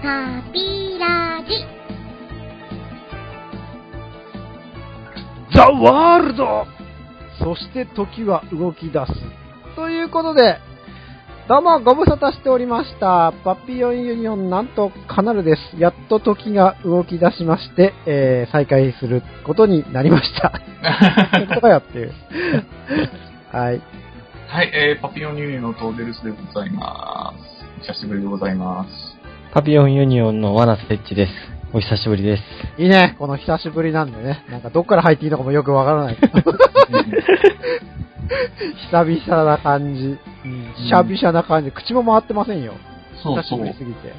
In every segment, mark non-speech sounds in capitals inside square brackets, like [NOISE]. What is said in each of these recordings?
ピラジ。 The World そして時は動き出す。ということで、どうもご無沙汰しておりました。パピヨンユニオンなんとカナルです。やっと時が動き出しまして、えー、再開することになりました。本当かよっていう。はい。はい、えー、パピヨンユニオンのトーデルスでございます。久しぶりでございます。パピオンユニオンのワナステッチです。お久しぶりです。いいね。この久しぶりなんでね。なんかどっから入っていいのかもよくわからない。[LAUGHS] 久々な感じ。しゃびしゃな感じ。口も回ってませんよ。そうそう久しぶり。すぎて。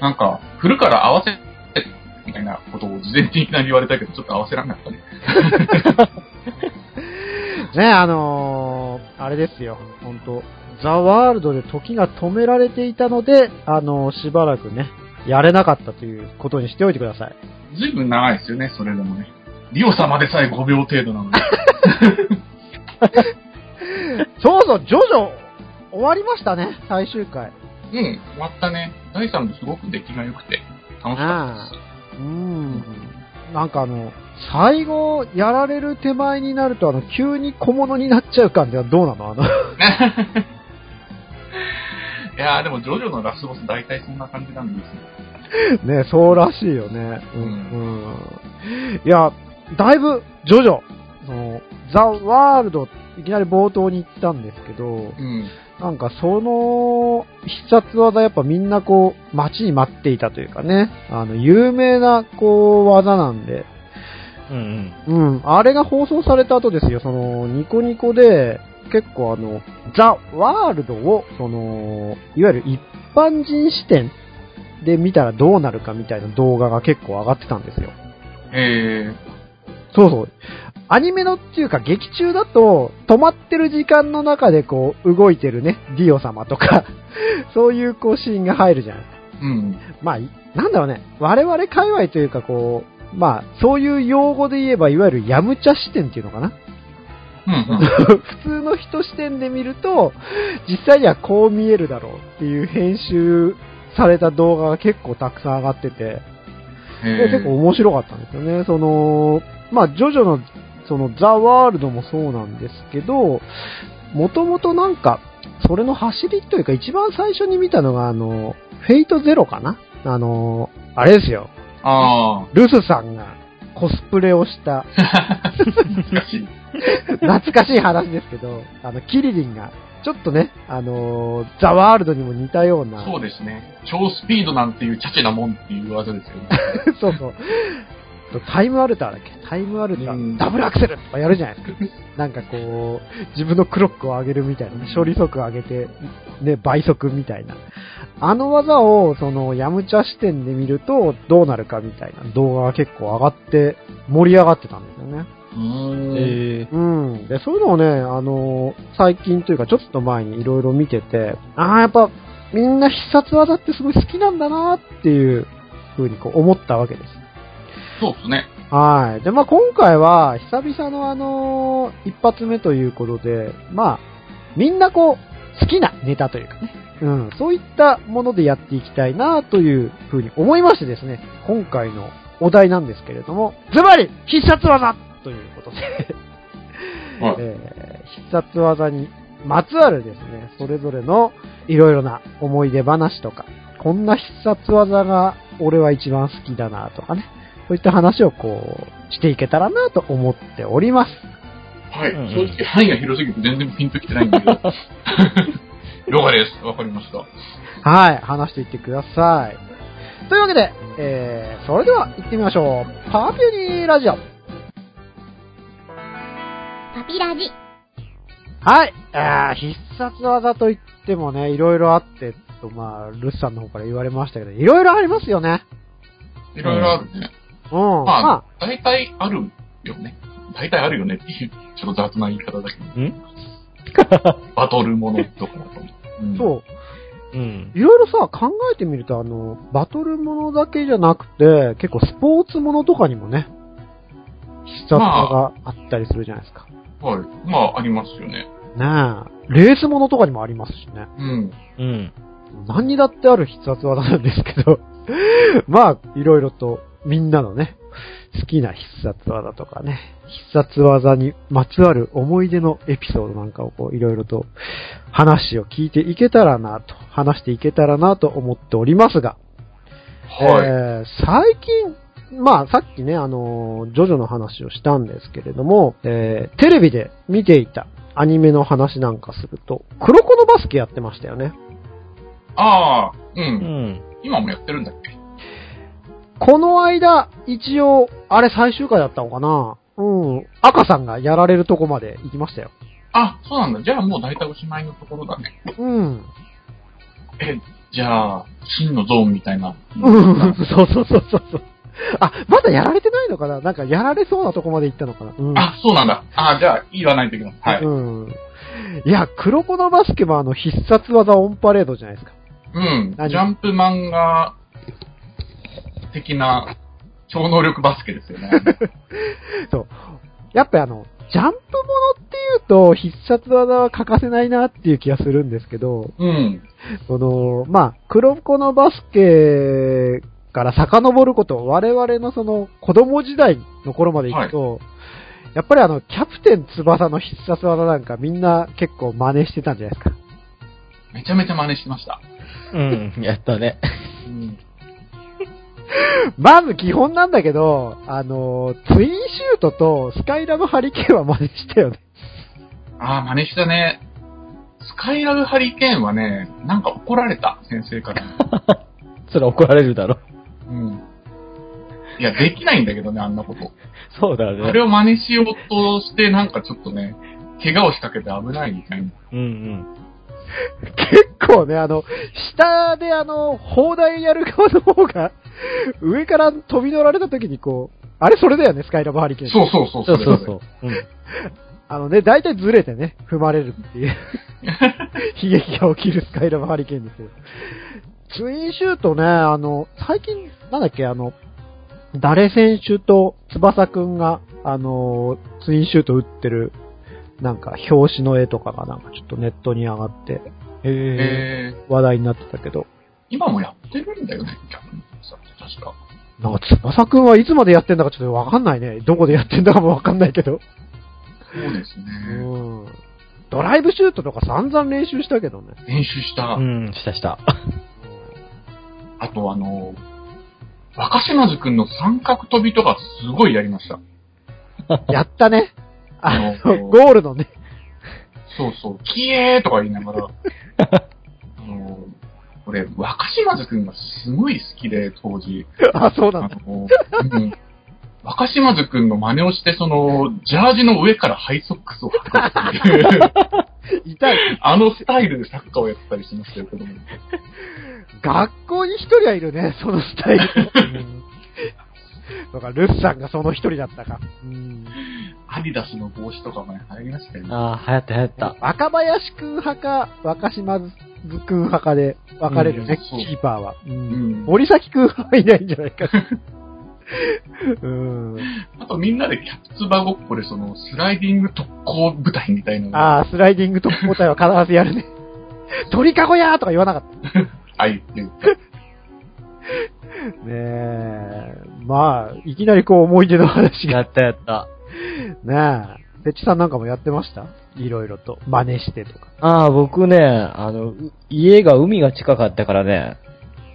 なんか、振るから合わせて、みたいなことを事前にいきなり言われたけど、ちょっと合わせらんなかったね。[LAUGHS] ねあのー、あれですよ。本当ザ・ワールドで時が止められていたので、あのーしばらくね、やれなかったということにしておいてください。ずいぶん長いですよね、それでもね。リオ様でさえ5秒程度なので。[LAUGHS] そうそう、ジョジョ、終わりましたね、最終回。うん、終わったね。第3部すごく出来が良くて、楽しかったです。うん。なんかあの、最後、やられる手前になると、あの、急に小物になっちゃう感じはどうなの？あの、[LAUGHS] いやーでも、ジョジョのラスボス大体そんな感じなんですよ。ね、そうらしいよね。うん。うん、いや、だいぶ、ジョジョ、その、ザ・ワールド、いきなり冒頭に言ったんですけど、うん。なんかその必殺技やっぱみんなこう待ちに待っていたというかね、あの有名なこう技なんで、うんうん。うん、あれが放送された後ですよ、そのニコニコで結構あの、ザ・ワールドをその、いわゆる一般人視点で見たらどうなるかみたいな動画が結構上がってたんですよ。えそうそう。アニメのっていうか劇中だと止まってる時間の中でこう動いてるね、ディオ様とか、[LAUGHS] そういうこうシーンが入るじゃん。ー、うん。まあ、いなんだろうね。我々界隈というかこう、まあ、そういう用語で言えばいわゆるヤムチャ視点っていうのかな？うん、うん。[LAUGHS] 普通の人視点で見ると、実際にはこう見えるだろうっていう編集された動画が結構たくさん上がってて、結構面白かったんですよね。その、まあ、ジョジョの、その、ザ・ワールドもそうなんですけど、もともとなんか、それの走りというか、一番最初に見たのが、あの、フェイトゼロかな？あの、あれですよ。あルスさんがコスプレをした、あ、難しい。懐かしい話ですけど、あの、キリリンが、ちょっとね、あのーザ・ワールドにも似たような、そうですね。超スピードなんていうチャチなもんっていう技ですよね。[LAUGHS] そうそう。タイムアルターだっけ？タイムアルター、うんダブルアクセルとかやるじゃないですか。なんかこう、自分のクロックを上げるみたいな、処理速上げて、ね、倍速みたいな。あの技を、その、ヤムチャ視点で見ると、どうなるかみたいな動画が結構上がって、盛り上がってたんですよね。うーん。えうん。で、そういうのをね、あの最近というかちょっと前にいろいろ見てて、ああ、やっぱ、みんな必殺技ってすごい好きなんだなっていう風にこう思ったわけです。そうですね。はい。で、まあ今回は、久々のあの一発目ということで、まあ、みんなこう、好きなネタというかね、うん、そういったものでやっていきたいなというふうに思いましてですね、今回のお題なんですけれども、ズバリ必殺技ということで、はい。[LAUGHS] えー必殺技にまつわるですね、それぞれのいろいろな思い出話とか、こんな必殺技が俺は一番好きだなとかね、そういった話をこう、していけたらなと思っております。はい。うんうん正直範囲が広すぎて全然ピンときてないんだけど。[LAUGHS] 了解です。わかりました。はい、話していってください。というわけで、えー、それでは行ってみましょう。パーピュニーラジオ。パピラジ。はい、あー必殺技といってもね、いろいろあって、とまあ、ルスさんの方から言われましたけど、いろいろありますよね。いろいろあるね。うん。まあまあ、大体あるよね。大体あるよねっていう、ちょっと雑な言い方だけど。ん？[LAUGHS] バトルものとかだと。うんそう。うん。いろいろさ、考えてみると、あの、バトルものだけじゃなくて、結構スポーツものとかにもね、必殺技があったりするじゃないですか。はい。まあ、ありますよね。ねえ。レースものとかにもありますしね。うん。うん。何にだってある必殺技なんですけど。[LAUGHS] まあ、いろいろとみんなのね、好きな必殺技とかね、必殺技にまつわる思い出のエピソードなんかをこう、いろいろと話を聞いていけたらなと、話していけたらなと思っておりますが、はい。えー最近、まあさっきね、あのージョジョの話をしたんですけれども、えーテレビで見ていたアニメの話なんかすると、黒子のバスケやってましたよね。ああ、う。うんん。今もやってるんだっけ？この間、一応、あれ最終回だったのかな？うん。赤さんがやられるとこまで行きましたよ。あ、そうなんだ。じゃあもう大体おしまいのところだね。うん。え、じゃあ、真のゾーンみたいな。うん。[LAUGHS] そうそうそうそうそう。あ、まだやられてないのかな？なんかやられそうなとこまで行ったのかな？うん。あ、そうなんだ。あ、じゃあ、言わないといけない。はい。うん。いや、黒子のバスケもあの必殺技オンパレードじゃないですか。うん。何？ジャンプ漫画的な超能力バスケですよね。[LAUGHS] そう。やっぱりあの、ジャンプものっていうと必殺技は欠かせないなっていう気がするんですけど、うん。その、まあ、黒子のバスケから遡ること、我々のその子供時代の頃まで行くと、やっぱりあの、キャプテン翼の必殺技なんかみんな結構真似してたんじゃないですか。めちゃめちゃ真似してました。うん。やったね。うん。[LAUGHS] まず基本なんだけど、あの、ツインシュートとスカイラブハリケーンは真似したよね。ああ、真似したね。スカイラブハリケーンはね、なんか怒られた、先生から。[LAUGHS] それ怒られるだろ。うん。いや、できないんだけどね、あんなこと。そうだね。あれを真似しようとして、なんかちょっとね、怪我をしかけて危ないみたいな。うんうん。[LAUGHS] 結構ね、あの、下であの、砲台やる側の方が、[LAUGHS] 上から飛び乗られた時にこう、あれそれだよね、スカイラブハリケーン。そうそうそう、そうそうれそう。うん。あのね、大体ずれてね、踏まれるっていう、[LAUGHS] 悲劇が起きるスカイラブハリケーンですよ。ツインシュートね、あの、最近、なんだっけ、あの、誰選手と翼くんが、あの、ツインシュート打ってる、なんか、表紙の絵とかがなんかちょっとネットに上がって、へえ。えー、話題になってたけど、今もやってるんだよね、逆にさ、確か。なんか翼くんはいつまでやってんだかちょっとわかんないね。どこでやってんだかもわかんないけど。そうですね。うん。ドライブシュートとか散々練習したけどね。練習した。うん、したした。あとあの、若島津くんの三角飛びとかすごいやりました。やったね。あの、うんゴールのね。そうそう、キエーとか言いながら、[LAUGHS] あの、俺、若島津くんがすごい好きで、当時。[LAUGHS] あ、そうあなんだ。の、うん。若島津くんの真似をして、その、ジャージの上からハイソックスを履くっていう、痛い。[LAUGHS] あのスタイルでサッカーをやってたりしましたよ、子供学校に一人はいるね、そのスタイル。うんだから、ルッさんがその一人だったか。うんアディダスの帽子とかもね、流行りましたよね。ああ、流行った流行った。若林くん派か、若島津くん派かで分かれるね、うんキーパーは。うんうん森崎くん派はいないんじゃないか。[LAUGHS] うん。あとみんなでキャプツバごっこで、その、スライディング特攻部隊みたいなのああ、スライディング特攻隊は必ずやるね。[LAUGHS] 鳥かごやーとか言わなかった。[LAUGHS] ねあいっていうか。え。まあ、いきなりこう思い出の話が。やったやった。[LAUGHS] ねえ。てっちさんなんかもやってました？いろいろと。真似してとか。ああ、僕ね、あの、う家が海が近かったからね、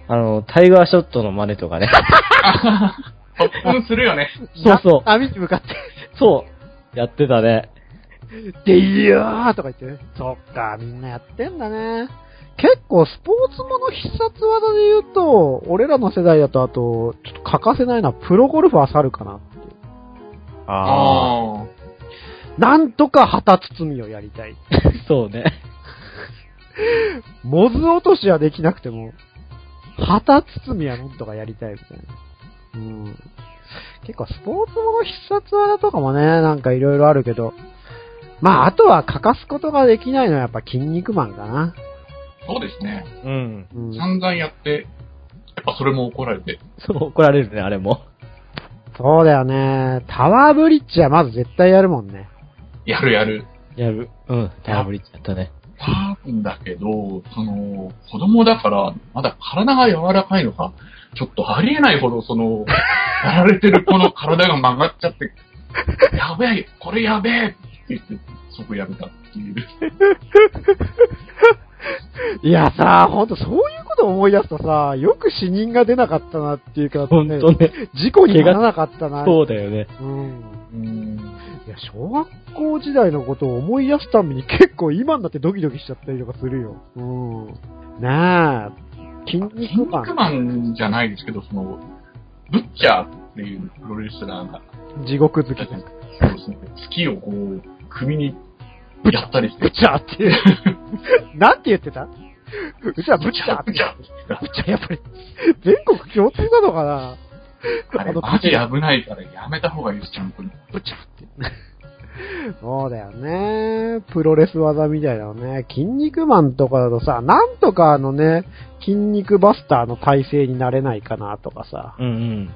あの、タイガーショットの真似とかね。[LAUGHS] 特訓するよね。そうそうな波に向かって、そう。やってたね。でいやーとか言ってね。そっか、みんなやってんだね。結構スポーツもの必殺技で言うと、俺らの世代だとあと、ちょっと欠かせないのはプロゴルファー猿かなっ。ああ。なんとか旗包みをやりたい。[LAUGHS] そうね。[LAUGHS] モズ落としはできなくても、旗包みはなんとかやりたいみたいな。うん。結構スポーツもの必殺技とかもね、なんかいろいろあるけど、まああとは欠かすことができないのはやっぱ筋肉マンかな。そうですね。うん。うん。散々やって、やっぱそれも怒られて。そう、怒られるね、あれも。そうだよね。タワーブリッジはまず絶対やるもんね。やるやる。やる。うん、タイムブリッジやったね。たんだけど、その、子供だから、まだ体が柔らかいのか、ちょっとありえないほど、その、[LAUGHS] やられてる子の体が曲がっちゃって、やべえ、これやべえって言って、そこやめたっていう。[LAUGHS] いやさ、ほんとそういうこと思い出すとさ、よく死人が出なかったなっていうか、ほんとね。事故にならなかったな。そうだよね。うん。うん。いや、小学校時代のことを思い出すたびに結構今になってドキドキしちゃったりとかするよ。うん。なあ、筋筋肉マン、肉マンじゃないですけど、その、ブッチャーっていうプロレスラーが、地獄好き。そうですね、月をこう、首にやったりしてブ、チャーっていう。[LAUGHS] なんて言ってた？うちらブチャブチ。ャブチャーやっぱり、全国共通なのかな？あれ、マジ危ないからやめた方がいいです、ちゃんと。ブチャーって。そうだよね。プロレス技みたいなのね。筋肉マンとかだとさ、なんとかあのね、筋肉バスターの体勢になれないかなとかさ、うんうん。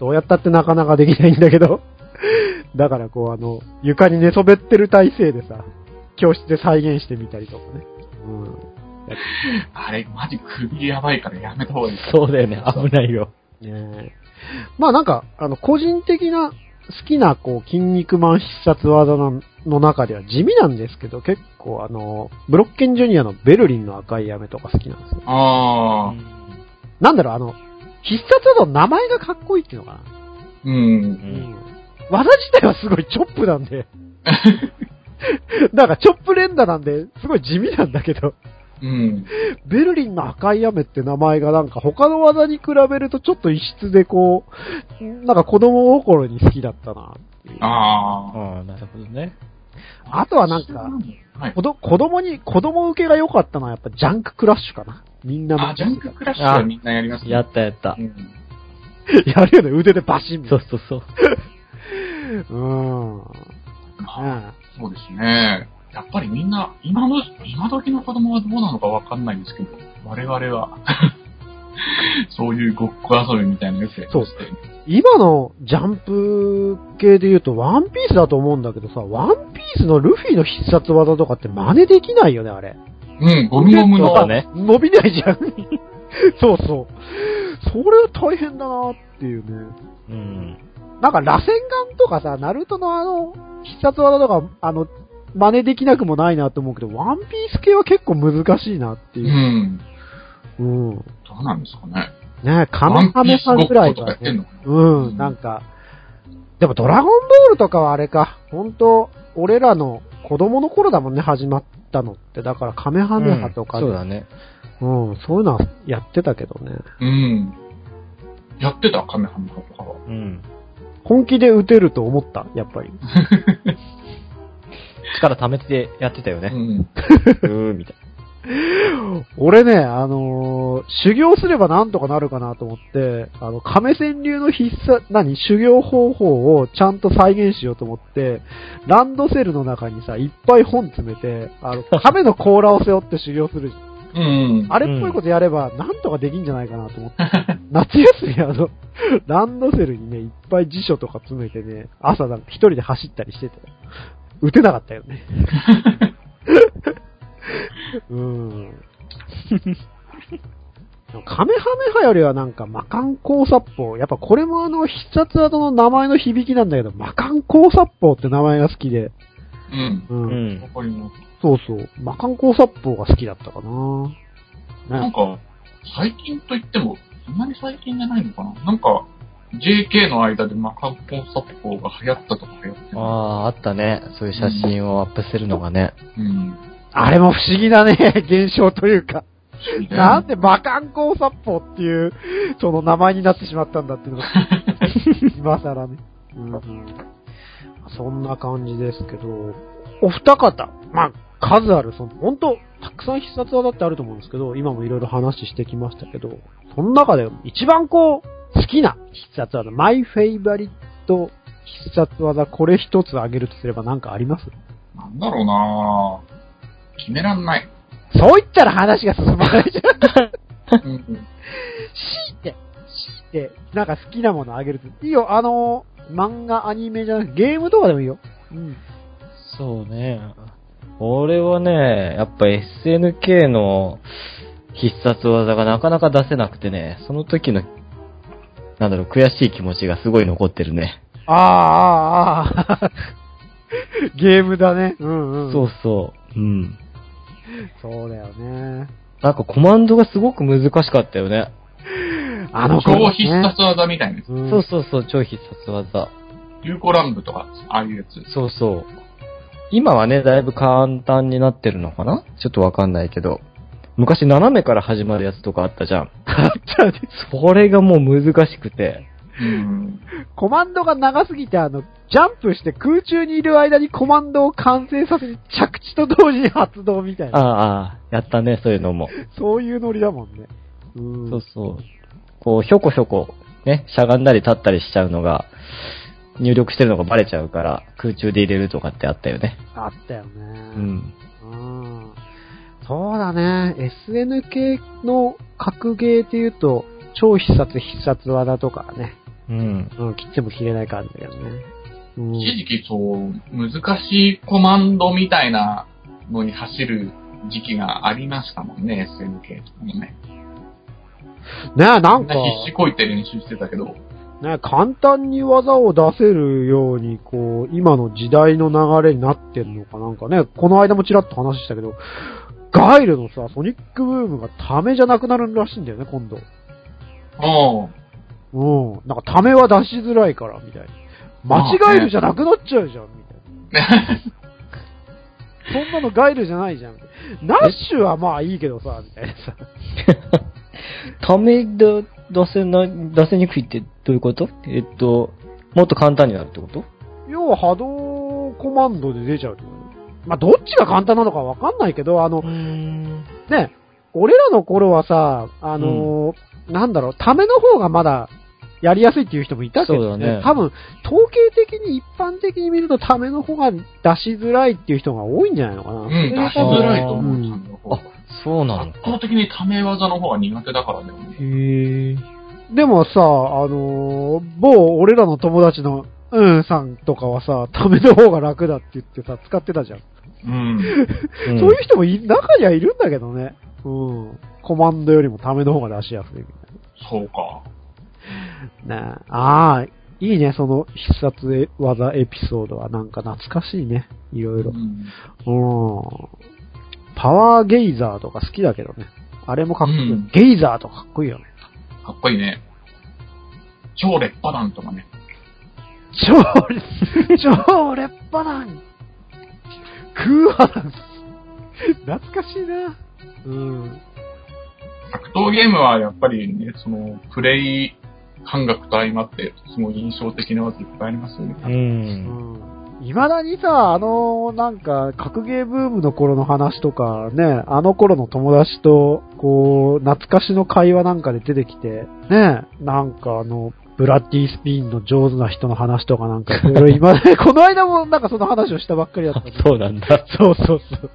どうやったってなかなかできないんだけど。だからこうあの、床に寝そべってる体勢でさ、教室で再現してみたりとかね。あれ、マジ首やばいからやめた方がいい。そうだよね。危ないよ。うん。ねえまあなんか、あの、個人的な好きなこう、筋肉マン必殺技のの中では地味なんですけど、結構あの、ブロッケンジュニアのベルリンの赤い飴とか好きなんですよ。ああ、なんだろう、あの、必殺技の名前がかっこいいっていうのかな。う。うんん。技自体はすごいチョップなんで。[LAUGHS] [LAUGHS] なんかチョップ連打なんで、すごい地味なんだけど、うん。ベルリンの赤い雨って名前がなんか他の技に比べるとちょっと異質でこう、なんか子供心に好きだったなっていう。あああ、なるほどね。あ。あとはなんか、はい子。ど子供に、子供受けが良かったのはやっぱジャンククラッシュかな。みんなあ、ジャンククラッシュはみんなやりますね。やったやったう。ん。やるよね、腕でバシンそいうそうそう。[LAUGHS] な。うん。あそうですね。やっぱりみんな、今の、今時の子供はどうなのかわかんないんですけど、我々は、[LAUGHS] そういうごっこ遊びみたいなやつやってましたよね今のジャンプ系で言うとワンピースだと思うんだけどさ、ワンピースのルフィの必殺技とかって真似できないよね、あれ。うん、ゴムゴムの、そうだね伸びないじゃん。[LAUGHS] そうそう。それは大変だなっていうね。うん。なんか、螺旋丸とかさ、ナルトのあの、必殺技とか、あの、真似できなくもないなと思うけど、ワンピース系は結構難しいなってういう。ん。うん。どうなんですかね。ねカメハメハぐらいからねうん、なんか、でもドラゴンボールとかはあれか、本当俺らの子供の頃だもんね、始まったのって。だからカメハメハとかで、そうだね。うん、そういうのはやってたけどね。うん。やってたカメハメハとかは。うん。本気で撃てると思った、やっぱり。[LAUGHS] 力溜めてやってたよね。うん。[LAUGHS] うーみたい俺ね、あのー修行すればなんとかなるかなと思って、あの、亀川流の必殺、何？修行方法をちゃんと再現しようと思って、ランドセルの中にさ、いっぱい本詰めて、あの、亀の甲羅を背負って修行するじゃん。うん。あれっぽいことやれば、なんとかできんじゃないかなと思って。[LAUGHS] 夏休みあの、[LAUGHS] ランドセルにね、いっぱい辞書とか詰めてね、朝なんか一人で走ったりしてて、打てなかったよね。[LAUGHS] うん。カメハメハよりはなんか魔漢光殺法。やっぱこれもあの必殺技の名前の響きなんだけど、魔漢光殺法って名前が好きで。うん。うん。な。うん。わかります。そうそう。魔漢光殺法が好きだったかな。ね。なんか、最近といっても、そんなに最近じゃないのかななんか、JK の間でマカンポン殺法が流行ったとか流行ってああ、あったね。そういう写真をアップするのがね。うん。あれも不思議だね、[LAUGHS] 現象というか。ななんで魔漢光殺法っていう、その名前になってしまったんだっていうのが、[LAUGHS] 今更ね。うん、そんな感じですけど、お二方、まあ、数ある、その、本当たくさん必殺技ってあると思うんですけど、今もいろいろ話してきましたけど、その中で一番こう、好きな必殺技、マイフェイバリット必殺技、これ一つ挙げるとすれば何かあります？なんだろうな決めらんない。そう言ったら話が進まないじゃん。うん。強いて、強いて、なんか好きなものあげると。いいよ、あの、漫画、アニメじゃなくて、ゲームとかでもいいよ。うん。そうね。俺はね、やっぱ SNK の必殺技がなかなか出せなくてね、その時の、なんだろう、悔しい気持ちがすごい残ってるね。ああ、ああ、ああ。[LAUGHS] ゲームだね。うんうん。そうそう。うん。そうだよね。なんかコマンドがすごく難しかったよね。あの超頃必殺技みたいなやつ。うんそうそうそう、超必殺技。流行乱舞とか、ああいうやつ。そうそう。今はね、だいぶ簡単になってるのかな？ちょっとわかんないけど。昔斜めから始まるやつとかあったじゃん。あったねそれがもう難しくて。うん。コマンドが長すぎて、あの、ジャンプして空中にいる間にコマンドを完成させて着地と同時に発動みたいな。ああ、ああ、やったね、そういうのも。そういうノリだもんね。うん。そうそう。こう、ひょこひょこ、ね、しゃがんだり立ったりしちゃうのが、入力してるのがバレちゃうから、空中で入れるとかってあったよね。あったよね。うん。うん。そうだね。SNK の格ゲーって言うと、超必殺必殺技とかね。うん。うん、切っても切れない感じだよね。うん。一時期そう、難しいコマンドみたいなのに走る時期がありましたもんね、SNK とかもね。ねなみんんかな、必死こいて練習してたけど、ね、簡単に技を出せるように、こう、今の時代の流れになってんのかなんかね、この間もちらっと話したけど、ガイルのさ、ソニックブームがためじゃなくなるらしいんだよね、今度。おううん。なんかためは出しづらいから、みたいな。間違えるじゃなくなっちゃうじゃん、みたいな。そんなのガイルじゃないじゃん。ナッシュはまあいいけどさ、みたいなさ。ためで出せな、出せにくいってどういうこと？えっと、もっと簡単になるってこと？要は波動コマンドで出ちゃうってことまあどっちが簡単なのかわかんないけど、あの、ん。ね、俺らの頃はさ、あのーなんだろう、ための方がまだやりやすいっていう人もいたけどそうだね。多分、統計的に一般的に見るとための方が出しづらいっていう人が多いんじゃないのかな。うん、出しづらいと思う、あ、そうなの圧倒的にため技の方が苦手だからね。へえ。でもさ、あのー某俺らの友達のうんさんとかはさ、ための方が楽だって言ってさ、使ってたじゃん。うん。う [LAUGHS] んそういう人もい中にはいるんだけどね。うん。コマンドよりもための方が出しやすいみたいそうか。な。ねえああ、いいね、その必殺技エピソードはなんか懐かしいね。いろいろう。ん。うん。パワーゲイザーとか好きだけどね。あれもかっこいい。うんゲイザーとかかっこいいよね。かっこいいね。超劣化弾とかね。超、超劣化弾空破弾懐かしいな。うん。格闘ゲームはやっぱりね、その、プレイ感覚と相まって、すごい印象的な技いっぱいありますよね。う。うんん。未だにさ、あの、なんか、格ゲーブームの頃の話とかね、あの頃の友達と、こう、懐かしの会話なんかで出てきて、ね、なんかあの、ブラッディスピンの上手な人の話とかなんか、今ね、この間もなんかその話をしたばっかりだったそうなんだ。そうそうそう。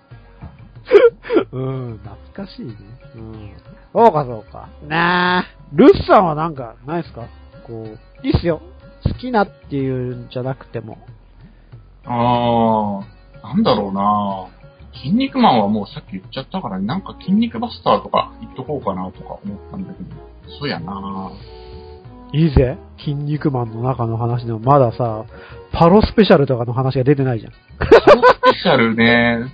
うん、懐かしいね。うん。そうかそうか。なあ、ルッさんはなんか、ないですか？こう、いいっすよ。好きなっていうんじゃなくても。あー、なんだろうな筋肉マンはもうさっき言っちゃったから、なんか筋肉バスターとか言っとこうかなとか思ったんだけど、そうやないいぜ。筋肉マンの中の話でもまださ、パロスペシャルとかの話が出てないじゃん。パロスペシャルね、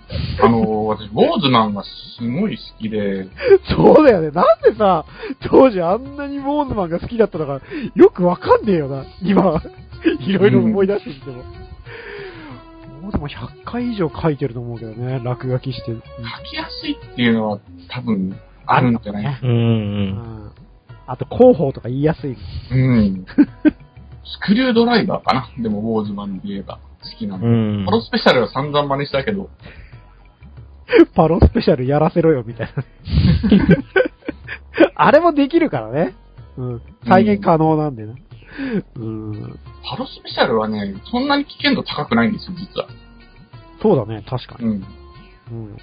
あの、私、ウォーズマンがすごい好きで、そうだよね。なんでさ、当時あんなにウォーズマンが好きだったのか、よくわかんねえよな。今、いろいろ思い出してみても。ウォーズマン100回以上書いてると思うけどね、落書きして。書きやすいっていうのは多分あるんじゃない？うん。あと、広報とか言いやすい。うん。[LAUGHS] スクリュードライバーかな？でも、ウォーズマンで言えば好きなの。うんパ。ロスペシャルは散々真似したけど、[LAUGHS] パロスペシャルやらせろよ、みたいな。[LAUGHS] あれもできるからね。うん。再現可能なんでな。うん。パロスペシャルはね、そんなに危険度高くないんですよ、実は。そうだね、確かに。うん。うん。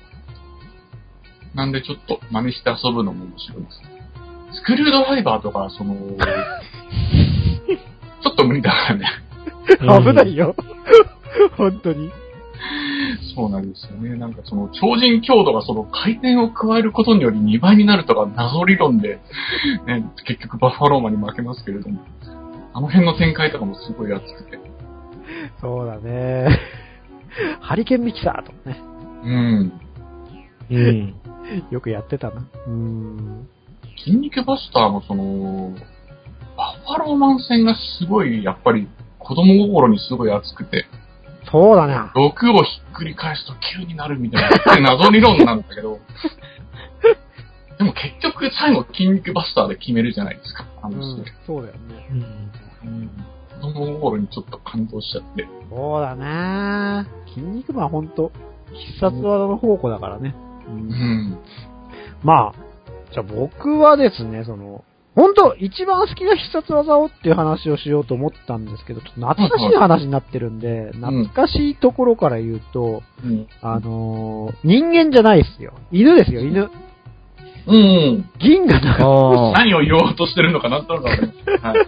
なんでちょっと真似して遊ぶのも面白いです。スクリュードライバーとか、その、[LAUGHS] ちょっと無理だからね。[LAUGHS] 危ないよ。[LAUGHS] 本当に。そうなんですよね。なんかその超人強度がその回転を加えることにより2倍になるとか謎理論で、ね、結局バッファローマンに負けますけれども、あの辺の展開とかもすごい熱くて。そうだね。[LAUGHS] ハリケーンミキサーとかね。うん。うん。よくやってたな。うん。筋肉バスターもその、バッファローマン戦がすごい、やっぱり子供心にすごい熱くて、そうだね。6をひっくり返すと9になるみたいな、謎理論なんだけど、[LAUGHS] でも結局最後筋肉バスターで決めるじゃないですか、あうの人ん、そうだよね。うん子供心にちょっと感動しちゃって。そうだね。筋肉マンほんと、必殺技の宝庫だからね。うんうん。まあ、じゃあ僕はですね、その、本当一番好きな必殺技をっていう話をしようと思ったんですけど、ちょっと懐かしい話になってるんで、懐かしいところから言うと、うん。あのー人間じゃないっすよ。犬ですよ、犬。うん。銀河だから。ああ。何を言おうとしてるのかなんとなか。はい。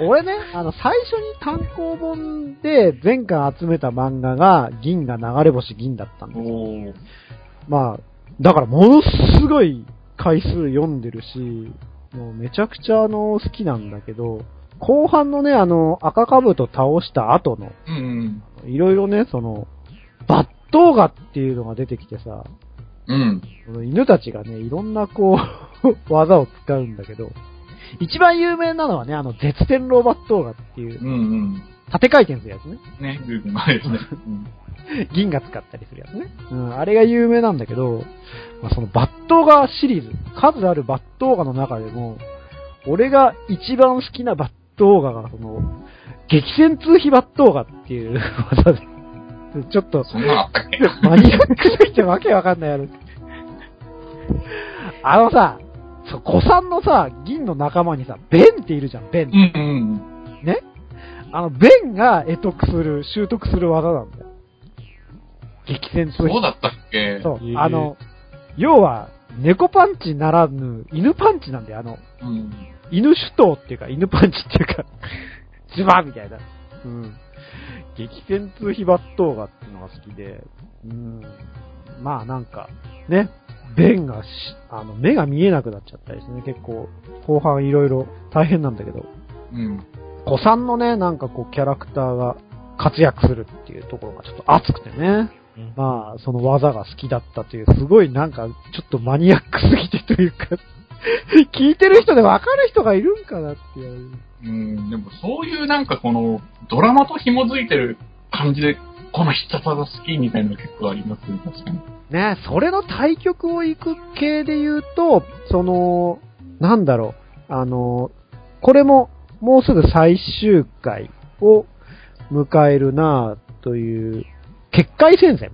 [LAUGHS] 俺ね、あの、最初に単行本で全巻集めた漫画が、銀河流れ星銀だったんですよ。まあ、だからものすごい回数読んでるし、もうめちゃくちゃあの、好きなんだけど、後半のね、あの、赤兜倒した後の、うん。いろいろね、その、バットーガっていうのが出てきてさ、うん。この犬たちがね、いろんなこう、[LAUGHS] 技を使うんだけど、一番有名なのはね、あの、絶天狼バットーガっていううん。うん。縦回転するやつね。ね、グーグですね。う [LAUGHS] ん銀が使ったりするやつね。うん、あれが有名なんだけど、まあ、そのバットーガシリーズ、数あるバットーガの中でも、俺が一番好きなバットーガが、その、激戦通飛バットーガっていう技で、ちょっと、そんなのあったっけ？マニアックすぎてわけわかんないやる。あのさ、そう、古参のさ、銀の仲間にさ、ベンっているじゃん、ベン。うんうん。ね？あの、ベンが得得する、習得する技なんだよ。激戦通そうだったっけ？そうあの、要は、猫パンチならぬ、犬パンチなんだよ。あの、うん。犬主刀っていうか、犬パンチっていうか、[LAUGHS] ズバーみたいな。うん。激戦通飛バットーガっていうのが好きで、うん。まあなんか、ね、ベンがし、あの、目が見えなくなっちゃったりしてね、結構、後半いろいろ大変なんだけど、うん。古参のね、なんかこう、キャラクターが活躍するっていうところがちょっと熱くてね。まあ、その技が好きだったという、すごいなんか、ちょっとマニアックすぎてというか、[LAUGHS] 聞いてる人でわかる人がいるんかなっていう。うん。でもそういうなんかこの、ドラマと紐づいてる感じで、この必殺技好きみたいなの結構ありますね、確かに。ね、それの対局を行く系で言うと、その、なんだろう、あの、これも、もうすぐ最終回を迎えるなという、結界戦線。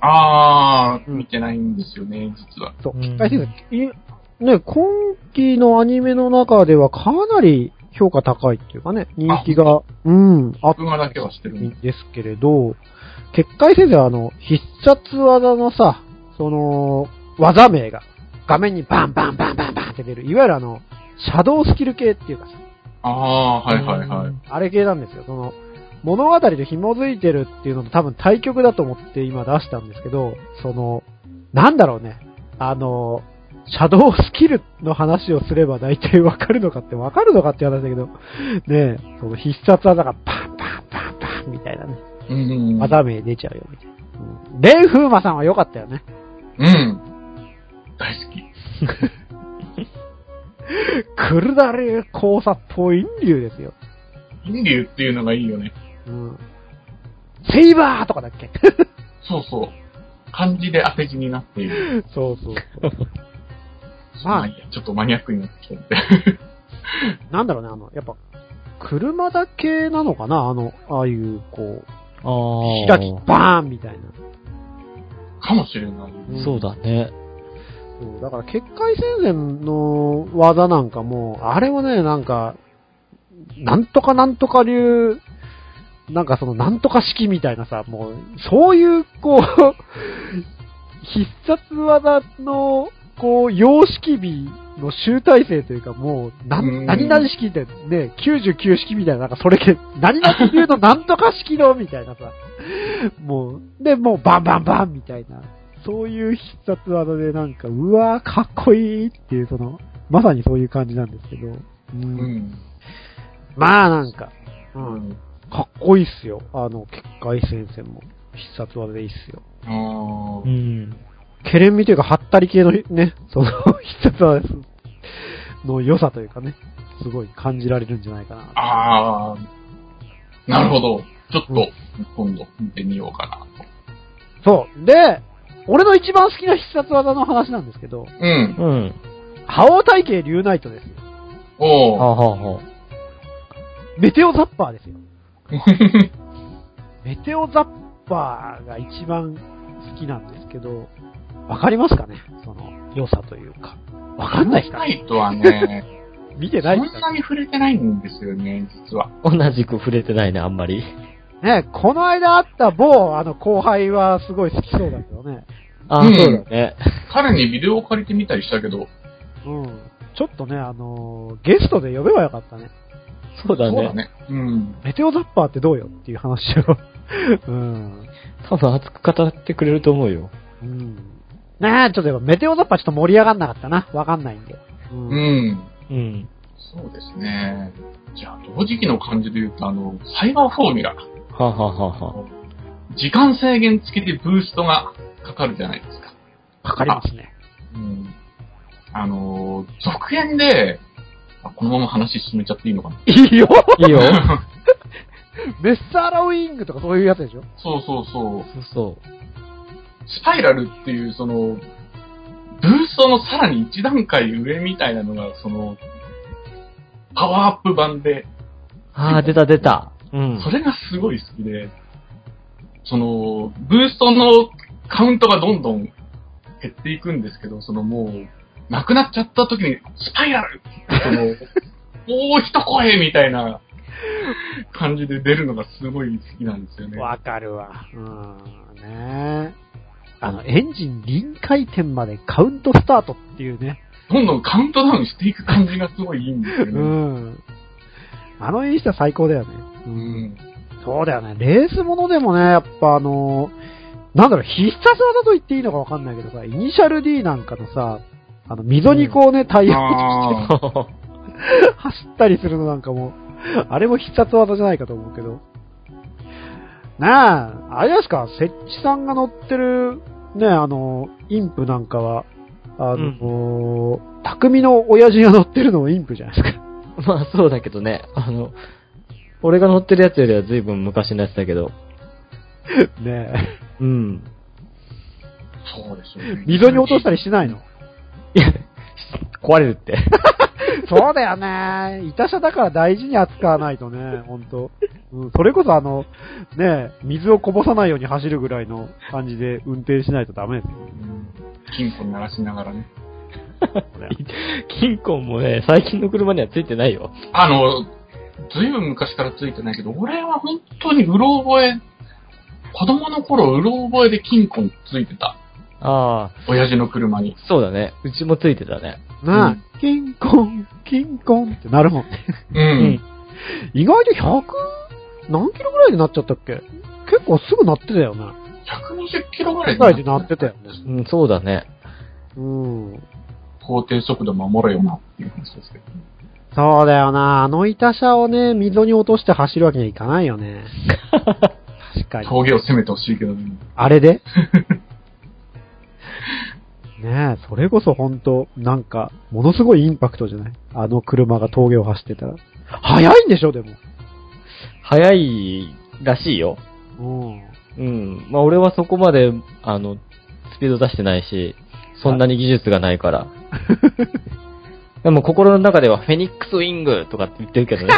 あー、うん見てないんですよね、実は。そう、うん結界戦線。いね、今期のアニメの中ではかなり評価高いっていうかね、人気が、うん、あっ僕がだけはしてるんで。すけれど、結界戦線はあの、必殺技のさ、その、技名が、画面にバンバンバンバンバンって出る、いわゆるあの、シャドウスキル系っていうかさ、あー、はいはいはい。あれ系なんですよ。その、物語と紐づいてるっていうのと多分対局だと思って今出したんですけど、その、なんだろうね。あの、シャドウスキルの話をすれば大体わかるのかってわかるのかって話だけど、ねえ、その必殺技がパンパンパンパンみたいなね、うんうんうん。技名出ちゃうよみたいな。うん、レイフーマさんは良かったよね。うん。大好き。[LAUGHS] クルダレ交差ポイン流ですよ。インリュウっていうのがいいよね。うん。セイバーとかだっけ？[LAUGHS] そうそう。漢字で当て字になっている。そうそうそう。まあちょっとマニアックになってきたので。[LAUGHS] なんだろうね、あの、やっぱ、車だけなのかなあの、ああいう、こあう、あ。開き、バーンみたいな。かもしれない。うんそうだね。そうだから、結界戦線の技なんかも、あれはね、なんか、なんとかなんとか流、なんかその、なんとか式みたいなさ、もう、そういう、こう、[LAUGHS] 必殺技の、こう、様式美の集大成というか、もう、な何々式ってね、99式みたいな、なんかそれけ、何々流のなんとか式の、みたいなさ、もう、で、もうバンバンバンみたいな、そういう必殺技でなんか、うわーかっこいいっていう、その、まさにそういう感じなんですけど、うんうん。まあなんか、う、うんん。かっこいいっすよ。あの、結界戦線も。必殺技でいいっすよ。あーうん。ケレン味というか、はったり系のね、その [LAUGHS] 必殺の良さというかね、すごい感じられるんじゃないかな。あー。なるほど。ちょっとうん、今度見てみようかなと。そう。で、俺の一番好きな必殺技の話なんですけど、うん。うん。覇王体系竜ナイトですよ。おー。はあ、はあはあ、メテオザッパーですよ。[LAUGHS] メテオザッパーが一番好きなんですけど、わかりますかね？その良さというか。わかんないですかナイトはね、[LAUGHS] 見てそないですかんなに触れてないんですよね、実は。同じく触れてないね、あんまり。ね、この間会った某、あの、後輩はすごい好きそうだけどね。あ、うんそうだね。彼にビデオを借りてみたりしたけど、うん。ちょっとね、あのーゲストで呼べばよかったね。そうだね。そうだね。うん。メテオザッパーってどうよっていう話を。[LAUGHS] うん。多分熱く語ってくれると思うよ。うん。ねえ、ちょっとやっぱメテオザッパーちょっと盛り上がんなかったな。わかんないんで。うん。うん。うん。そうですね。じゃあ、同時期の感じで言うと、あの、サイバーフォーミュラ。はあ、はあはあは時間制限付きでブーストがかかるじゃないですか。かかりますね。うん。あのー、続編で、あこのまま話進めちゃっていいのかないいよいいよ。[LAUGHS] メッサーラウィングとかそういうやつでしょ？そうそうそう。そうそスパイラルっていう、その、ブーストのさらに一段階上みたいなのが、その、パワーアップ版で、う。ああ、出た出た。うん。それがすごい好きで、その、ブーストのカウントがどんどん減っていくんですけど、そのもう、なくなっちゃった時に、スパイラルその、おー、一声みたいな感じで出るのがすごい好きなんですよね。わかるわ。うん。ねえ。あの、エンジン臨界点までカウントスタートっていうね。どんどんカウントダウンしていく感じがすごいいいんですようね。ん。あの演出は最高だよね。う。うんん。そうだよね。レースものでもね、やっぱあのなんだろう、必殺技と言っていいのかわかんないけどさ、イニシャル D なんかのさ、あの、溝にこうね、タイヤをあー走ったりするのなんかも、あれも必殺技じゃないかと思うけど。なあ、あれですか、設置さんが乗ってる、ね、あの、インプなんかは、あの、匠の親父が乗ってるのもインプじゃないですか。[LAUGHS] まあそうだけどね。あの、俺が乗ってるやつよりは随分昔のやつだけど。[LAUGHS] ねうん。そうですよね。溝に落としたりしないの？いや、壊れるって。[LAUGHS] [LAUGHS] そうだよね。いた車だから大事に扱わないとね、ほんと。うん、それこそあの、ね、水をこぼさないように走るぐらいの感じで運転しないとダメですよ。うん金庫鳴らしながらね。[LAUGHS] 金庫もね、最近の車にはついてないよ。あの、ずいぶん昔からついてないけど、俺は本当にうろ覚え、子供の頃うろ覚えで金庫ついてた。ああ、親父の車に。そうだね。うちもついてたね。なあ、うんキンコン、キンコンってなるもんね。う。うん意外と100、何キロぐらいでなっちゃったっけ？結構すぐなってたよね。120キロぐらいぐらいでなってたよね。うん、そうだね。うん。法定速度守れよなっていう話ですけど。そうだよな。あの板車をね、溝に落として走るわけにはいかないよね。[LAUGHS] 確かに。峠を攻めてほしいけどね。あれで？[LAUGHS] ねえ、それこそ本当なんか、ものすごいインパクトじゃない？あの車が峠を走ってたら。速いんでしょ、でも。早いらしいよ。うん。うん。まあ俺はそこまで、あの、スピード出してないし、そんなに技術がないから。[LAUGHS] でも心の中ではフェニックスウィングとかって言ってるけどね。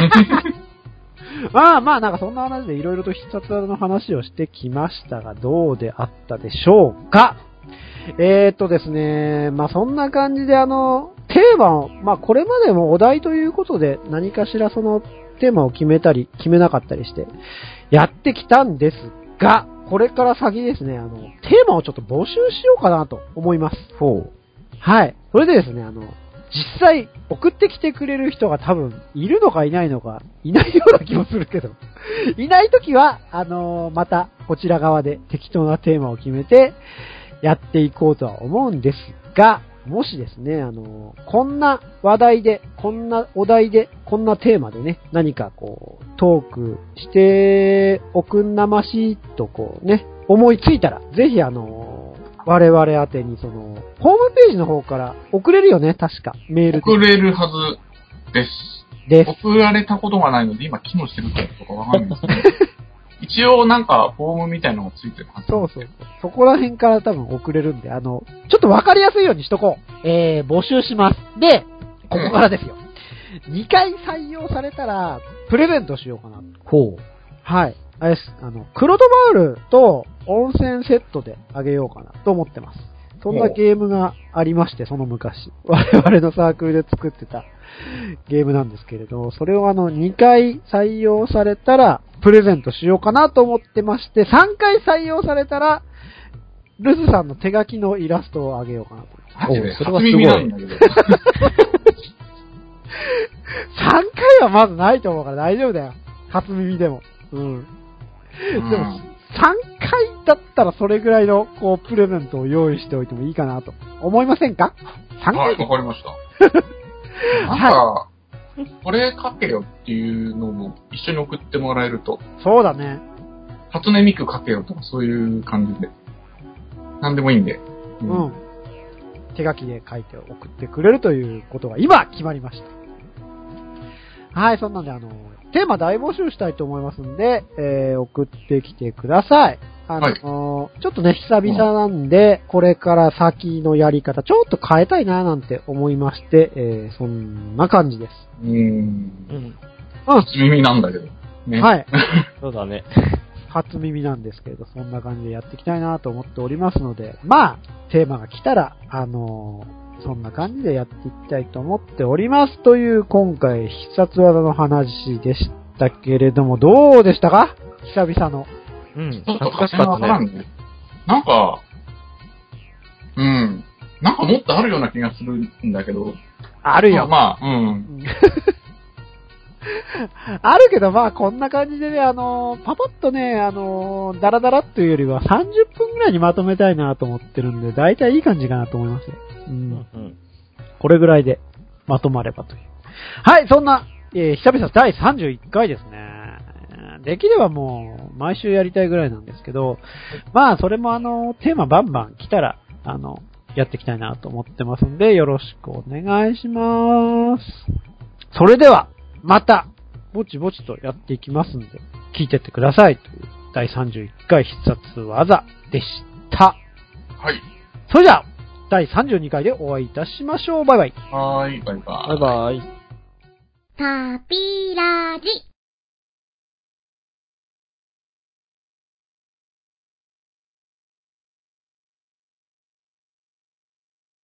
[LAUGHS] まあまあ、なんかそんな話でいろいろと必殺技の話をしてきましたが、どうであったでしょうか？えーとですね、まあそんな感じであの、テーマを、まあこれまでもお題ということで何かしらそのテーマを決めたり、決めなかったりして、やってきたんですが、これから先ですね、あの、テーマをちょっと募集しようかなと思います。ほう。はい。それでですね、あの、実際送ってきてくれる人が多分いるのかいないのか、いないような気もするけど、いないときは、あのまたこちら側で適当なテーマを決めてやっていこうとは思うんですが、もしですね、あの、こんな話題で、こんなお題で、こんなテーマでね、何かこう、トークしておくんなましいとこうね、思いついたら、ぜひあの、我々宛てにその、ホームページの方から送れるよね、確か。メールで。送れるはずです。です。送られたことがないので、今機能してるかとかわかんないんですけど、[LAUGHS] 一応なんかフォームみたいなのがついてるはず。そうそうそこら辺から多分送れるんで、あの、ちょっとわかりやすいようにしとこう。えー、募集します。で、ここからですよ。2回採用されたら、プレゼントしようかな。ほう。はい。あれです。あの、クロドバウルと温泉セットであげようかなと思ってます。そんなゲームがありまして、その昔。我々のサークルで作ってた [LAUGHS] ゲームなんですけれど、それをあの、2回採用されたら、プレゼントしようかなと思ってまして、3回採用されたら、ルズさんの手書きのイラストをあげようかなと。マジでおそれはすごい初耳なんだけど。[LAUGHS] 3回はまずないと思うから大丈夫だよ。初耳でも。うん。でも、3回だったらそれぐらいの、こう、プレゼントを用意しておいてもいいかなと。思いませんか ?3 はい、わかりました。[LAUGHS] なんか、これ書けよっていうのを一緒に送ってもらえると、そうだね。初音ミク書けよとかそういう感じで。なんでもいいんで。ううん。手書きで書いて送ってくれるということが今決まりました。はい、そんなんであの、テーマ大募集したいと思いますんで、えー、送ってきてください。あの、ちょっとね、久々なんで、これから先のやり方、ちょっと変えたいななんて思いまして、えー、そんな感じです。うーん。うん。初耳なんだけど。ね。はい。[LAUGHS] そうだね。初耳なんですけれど、そんな感じでやっていきたいなと思っておりますので、まあ、テーマが来たら、あのーそんな感じでやっていきたいと思っております。という、今回、必殺技の話でしたけれども、どうでしたか？久々の。うん。ちょっかね。ね。なんか、うん。なんかもっとあるような気がするんだけど。あるよ。まあ、うん。う [LAUGHS] んあるけど、まあ、こんな感じでね、あのーパパッとね、あのーダラダラっていうよりは30分ぐらいにまとめたいなと思ってるんで、だいたいいい感じかなと思いますよ。う。うんん。これぐらいでまとまればという。はい、そんな、えー久々第31回ですね。できればもう、毎週やりたいぐらいなんですけど、まあ、それもあの、テーマバンバン来たら、あの、やっていきたいなと思ってますんで、よろしくお願いします。それでは、また、ぼちぼちとやっていきますんで、聞いてってください。という、第31回必殺技でした。はい。それじゃあ、第32回でお会いいたしましょう。バイバイ。はーい、バイバイ。バイバイ。タピラジ。